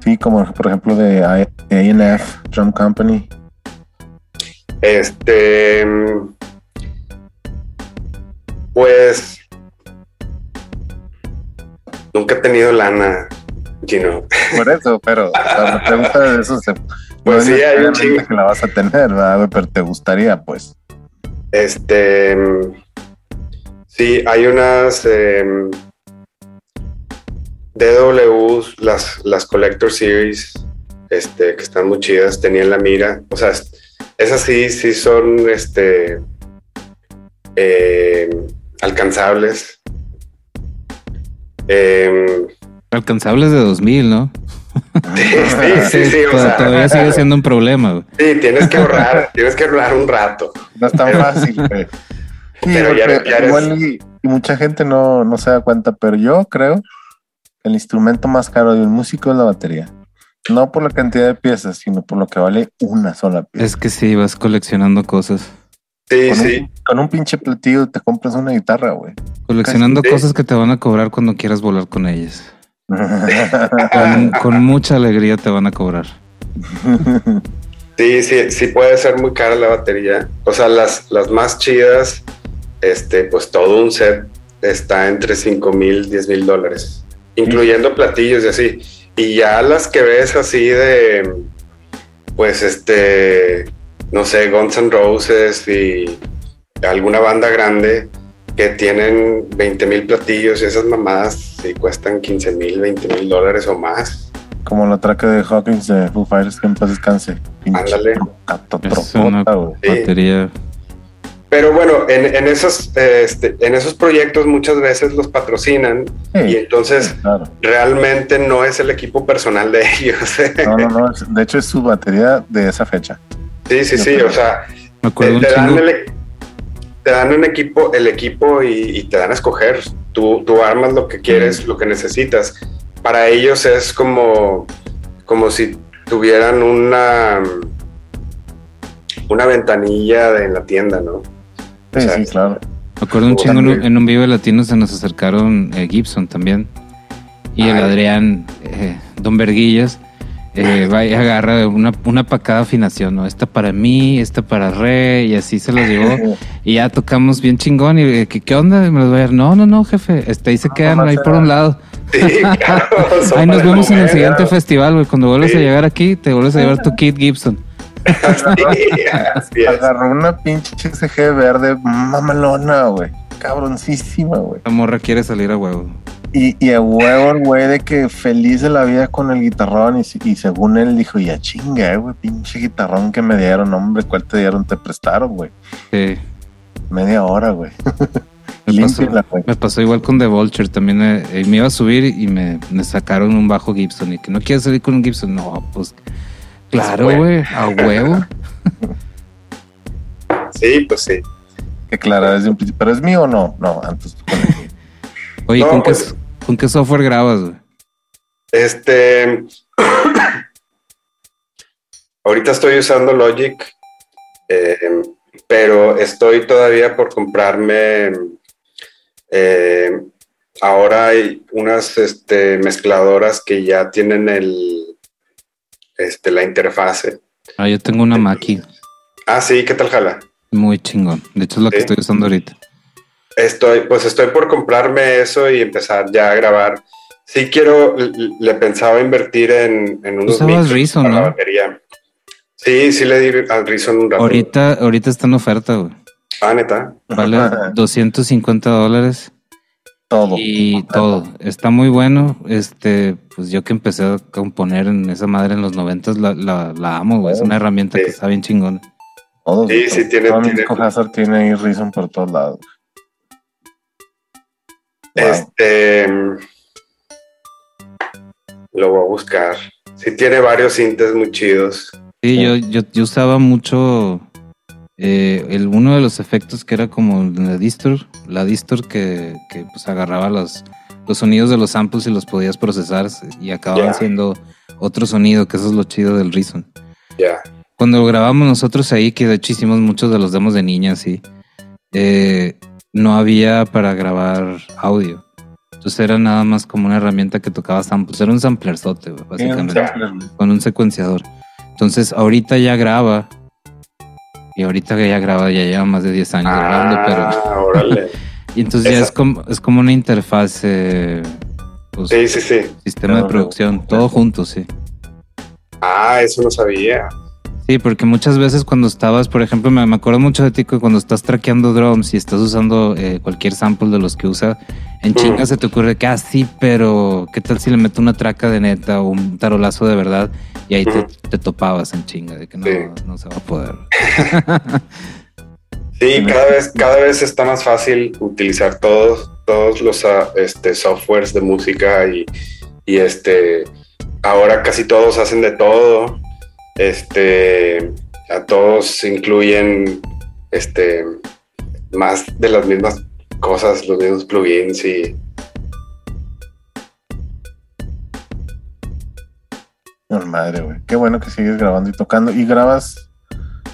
Sí, como por ejemplo de AF Drum Company. Este. mm, Pues. Nunca he tenido lana. Sí, no. Por eso, pero la pregunta de eso se. Pues no sí, hay un chingo. que la vas a tener, ¿verdad? Pero te gustaría, pues. Este. Sí, hay unas. em, DWs, las, las Collector Series, este, que están muy chidas, tenían la mira. O sea, es- esas sí, sí son este, em, alcanzables. Em, Alcanzables de 2000, ¿no? sí, sí, sí, sí, o sea, todavía sigue siendo un problema. güey. sí, tienes que ahorrar, tienes que ahorrar un rato. No es tan fácil, güey. Sí, Pero ya- ya eres- igual y, y mucha gente no, no se da cuenta, pero yo creo que el instrumento más caro de un músico es la batería. No por la cantidad de piezas, sino por lo que vale una sola pieza. Es que sí, vas coleccionando cosas. Sí, con, sí. Con un pinche platillo te compras una guitarra, güey. Coleccionando cosas que te van a cobrar cuando quieras volar con ellas. Con, con mucha alegría te van a cobrar. Sí, sí, sí puede ser muy cara la batería. O sea, las, las más chidas, este, pues todo un set está entre 5 mil, 10 mil dólares, incluyendo platillos y así. Y ya las que ves así de, pues este, no sé, Guns N' Roses y alguna banda grande que tienen 20 mil platillos y esas mamadas y cuestan 15 mil, 20 mil dólares o más. Como la traca de Hawkins de Foo Fighters que en paz descanse. Ándale. Es una. Sí. batería. Pero bueno, en, en esos, eh, este, en esos proyectos muchas veces los patrocinan Sí, y entonces claro. realmente no es el equipo personal de ellos. No, no, no. De hecho, es su batería de esa fecha. sí, sí, sí. O sea, Me acuerdo te, un te dan el, te dan un equipo, el equipo y, y te dan a escoger. Tú, tú armas lo que quieres, lo que necesitas. Para ellos es como, como si tuvieran una, una ventanilla de- en la tienda, ¿no? Sí, O sea, sí, claro. Me acuerdo un chingo en un, en un Vive Latino se nos acercaron eh, Gibson también. Y el Ay. Adrián, eh, Don Verguillas, eh, va y agarra una, una para cada afinación, ¿no? Esta para mí, esta para re, y así se los llevó. y ya tocamos bien chingón. Y eh, ¿qué, qué onda? Me los voy a dar. No, no, no, jefe. Este, ahí se quedan nomás ahí por un lado. Sí, claro, Ahí nos vemos en el siguiente ¿no? festival, güey. Cuando vuelvas Sí. a llegar aquí, te vuelves a llevar tu kit Gibson. Sí, así es. Agarró una pinche SG verde mamalona, güey. Cabroncísima, güey. La morra quiere salir a huevo. Y, y a huevo el güey de que feliz de la vida con el guitarrón y, y según él dijo, ya chinga, güey, pinche guitarrón que me dieron, hombre, ¿cuál te dieron? Te prestaron, güey. Sí. Media hora, güey. Me pasó, me pasó igual con The Vulture. También eh, eh, me iba a subir y me, me sacaron un bajo Gibson. Y que no quieres salir con un Gibson. No, pues claro, güey, a huevo. Sí, pues sí. Que claro, desde un principio, pero es mío o no? No, antes. Oye, No, ¿con, qué, pues- ¿con qué software grabas, güey? Este. ahorita estoy usando Logic, eh, pero estoy todavía por comprarme. eh, ahora hay unas este, mezcladoras que ya tienen el, este, la interfase. Ah, yo tengo una Mackie Ah, sí, ¿qué tal, Jala? muy chingón. De hecho, es la que Sí. estoy usando ahorita. Estoy, pues estoy por comprarme eso y empezar ya a grabar. Sí quiero, le pensaba invertir en, en unos micros Reason, para la ¿no? batería. Sí, sí le di al Reason un rato. Ahorita, ahorita está en oferta, güey. Ah, neta. Vale 250 dólares Todo. y todo. Está muy bueno. Este, pues yo que empecé a componer en esa madre en los 90 la, la, la amo, güey. Es una herramienta que está bien chingona. Todos, Sí, todo. sí, tiene- tiene- tiene ahí Reason por todos lados. Wow. Este. mm, Lo voy a buscar. Sí, tiene varios sintes muy chidos. Sí, yo, yo, yo usaba mucho eh, el, uno de los efectos que era como la distor, la distor que, que pues agarraba los, los sonidos de los samples y los podías procesar y acababan siendo otro sonido, que eso es lo chido del Reason. Ya. Cuando lo grabamos nosotros ahí, que de hecho hicimos muchos de los demos de niñas, sí, eh, no había para grabar audio. Entonces era nada más como una herramienta que tocaba samples. Era un samplerzote, un básicamente sampler, con un secuenciador. Entonces, ahorita ya graba. Y ahorita que ya graba, ya lleva más de 10 años grabando, pero. Ah, órale. Y entonces ya es como, es como una interfaz. eh, Pues, Sí, sí, sí. Sistema de producción, todo junto, sí. Ah, eso no sabía. Sí, porque muchas veces cuando estabas, por ejemplo, me, me acuerdo mucho de ti que cuando estás traqueando drums y estás usando eh, cualquier sample de los que usa, en Mm. chinga se te ocurre que, ah, sí, pero ¿qué tal si le meto una traca de neta o un tarolazo de verdad? Y ahí te, te topabas en chinga de que no, Sí. no se va a poder. Sí, cada vez, cada vez está más fácil utilizar todos, todos los ah, este, softwares de música y, y este ahora casi todos hacen de todo. Este a todos incluyen este más de las mismas cosas, los mismos plugins y madre, güey. Qué bueno que sigues grabando y tocando. ¿Y grabas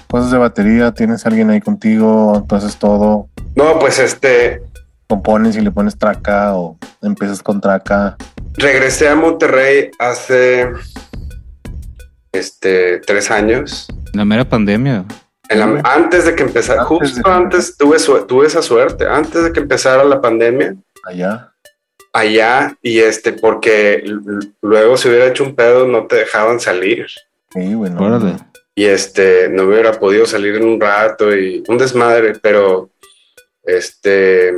cosas de batería? ¿Tienes alguien ahí contigo? ¿Tú haces todo? no, pues este ¿Compones y le pones traca o empiezas con traca? regresé a Monterrey hace este tres años. La mera pandemia. En la- antes de que empezara, Antes justo antes tuve, su- tuve esa suerte, antes de que empezara la pandemia, Allá. allá, y este, porque luego si hubiera hecho un pedo no te dejaban salir. Sí, güey. no, Órale. Y este, no hubiera podido salir en un rato y un desmadre, pero este,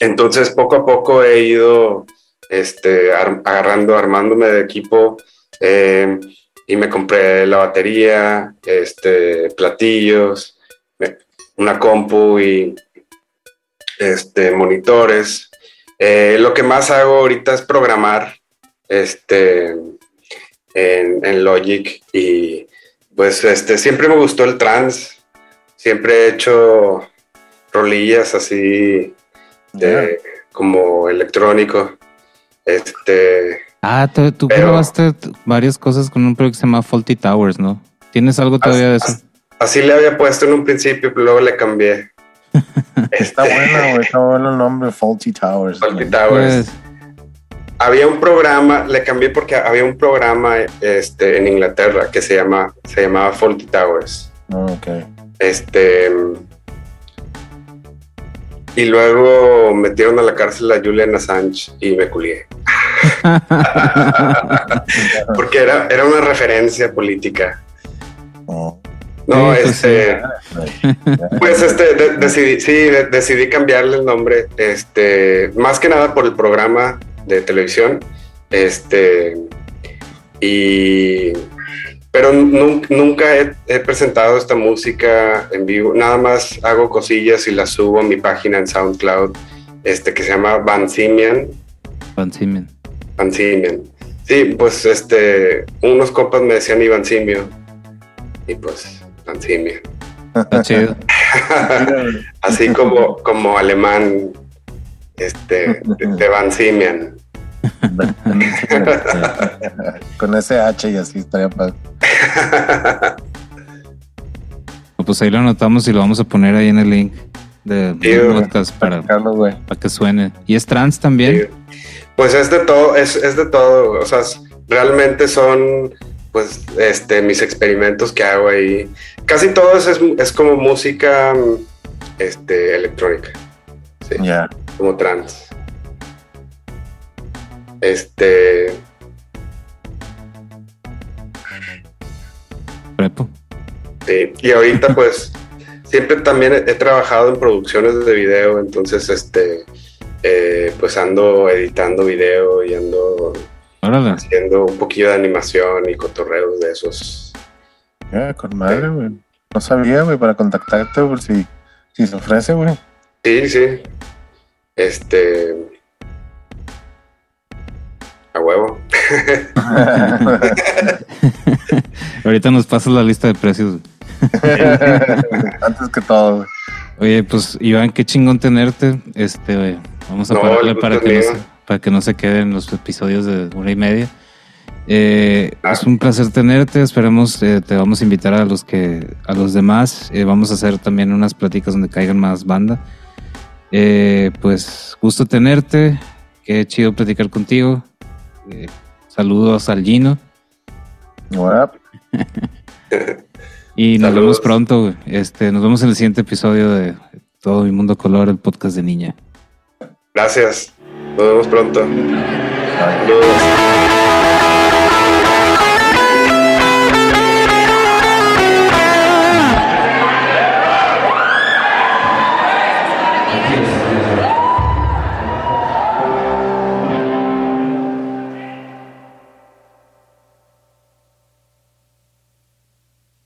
entonces poco a poco he ido este, ar- agarrando, armándome de equipo eh, y me compré la batería, este, platillos, una compu y este, monitores. Eh, lo que más hago ahorita es programar este, en, en Logic y pues este, siempre me gustó el trance, siempre he hecho rolillas así de, como electrónico. Este, Ah, tú, tú Pero- probaste varias cosas con un proyecto que se llama Faulty Towers, ¿no? ¿Tienes algo todavía de eso? Así, le había puesto en un principio, pero luego le cambié. Está Este, bueno, güey. Está bueno el nombre, Faulty Towers. Faulty. Towers. Pues, Había un programa, le cambié porque había un programa este, en Inglaterra que se, llama, se llamaba Faulty Towers. Ah, ok. Este. Y luego metieron a la cárcel a Julian Assange y me culié. Porque era, era una referencia política. Oh, No, Sí, pues este. Pues este, de- decidí, sí, de- decidí cambiarle el nombre, este, más que nada por el programa de televisión, este, y, pero nun- nunca he, he presentado esta música en vivo, nada más hago cosillas y las subo a mi página en SoundCloud, este, que se llama Van Simian, Van Simen. Van Simian. Sí, pues este, unos compas me decían Iván Simio, y pues Van Simian. Está chido. Así como, como alemán, este, de, de Van Simian. Con ese H y así estaría padre. Pues ahí lo anotamos y lo vamos a poner ahí en el link de- güey. podcast para, para que suene. ¿Y es trans también? Pues es de todo, es, es de todo. O sea, es- realmente son pues este mis experimentos que hago ahí. Casi todo es, es, como música este, electrónica. Sí, Ya. como trans. Este. Prepo. Sí, y ahorita pues siempre también he trabajado en producciones de video, entonces este eh, pues ando editando video y ando Órale. haciendo un poquillo de animación y cotorreos de esos. Ya, con madre, güey. No sabía, güey, para contactarte por si, si se ofrece, güey. Sí, sí. Este a huevo. Ahorita nos pasas la lista de precios. Antes que todo, güey. Oye, pues Iván, qué chingón tenerte. Este, vamos a No, pararle para que, no se, para que no se queden los episodios de una y media. Eh, Ah. Es un placer tenerte. Esperemos eh, te vamos a invitar a los que a los demás. Eh, vamos a hacer también unas pláticas donde caigan más banda. Eh, pues gusto tenerte. Qué chido platicar contigo. Eh, saludos al Gino. What up? Y nos Saludos. vemos pronto. Este, nos vemos en el siguiente episodio de Todo mi mundo color, el podcast de niña. Gracias. Nos vemos pronto. Saludos.